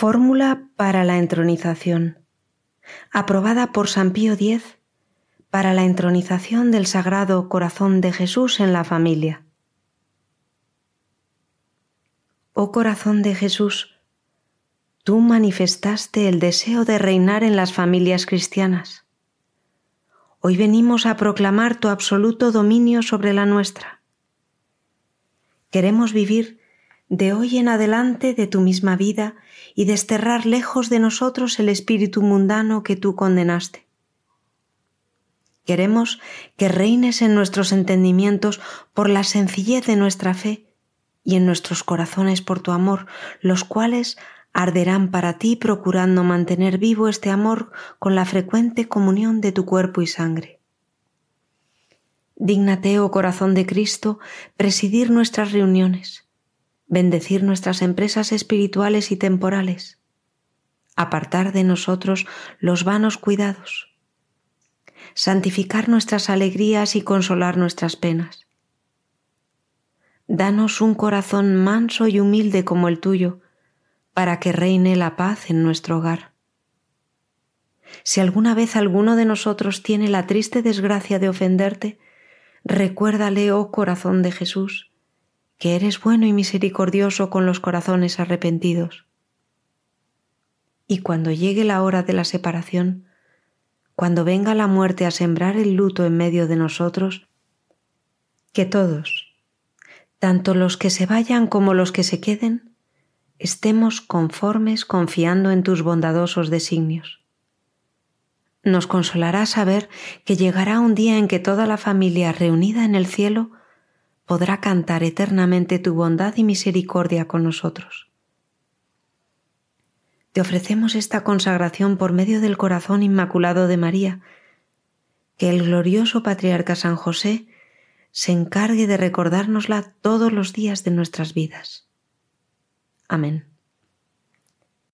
Fórmula para la entronización, aprobada por San Pío X para la entronización del Sagrado Corazón de Jesús en la familia. Oh corazón de Jesús, tú manifestaste el deseo de reinar en las familias cristianas. Hoy venimos a proclamar tu absoluto dominio sobre la nuestra. Queremos vivir de hoy en adelante de tu misma vida y desterrar lejos de nosotros el espíritu mundano que tú condenaste. Queremos que reines en nuestros entendimientos por la sencillez de nuestra fe y en nuestros corazones por tu amor, los cuales arderán para ti procurando mantener vivo este amor con la frecuente comunión de tu cuerpo y sangre. Dígnate, oh corazón de Cristo, presidir nuestras reuniones bendecir nuestras empresas espirituales y temporales, apartar de nosotros los vanos cuidados, santificar nuestras alegrías y consolar nuestras penas. Danos un corazón manso y humilde como el tuyo, para que reine la paz en nuestro hogar. Si alguna vez alguno de nosotros tiene la triste desgracia de ofenderte, recuérdale, oh corazón de Jesús, que eres bueno y misericordioso con los corazones arrepentidos. Y cuando llegue la hora de la separación, cuando venga la muerte a sembrar el luto en medio de nosotros, que todos, tanto los que se vayan como los que se queden, estemos conformes confiando en tus bondadosos designios. Nos consolará saber que llegará un día en que toda la familia reunida en el cielo podrá cantar eternamente tu bondad y misericordia con nosotros. Te ofrecemos esta consagración por medio del corazón inmaculado de María, que el glorioso patriarca San José se encargue de recordárnosla todos los días de nuestras vidas. Amén.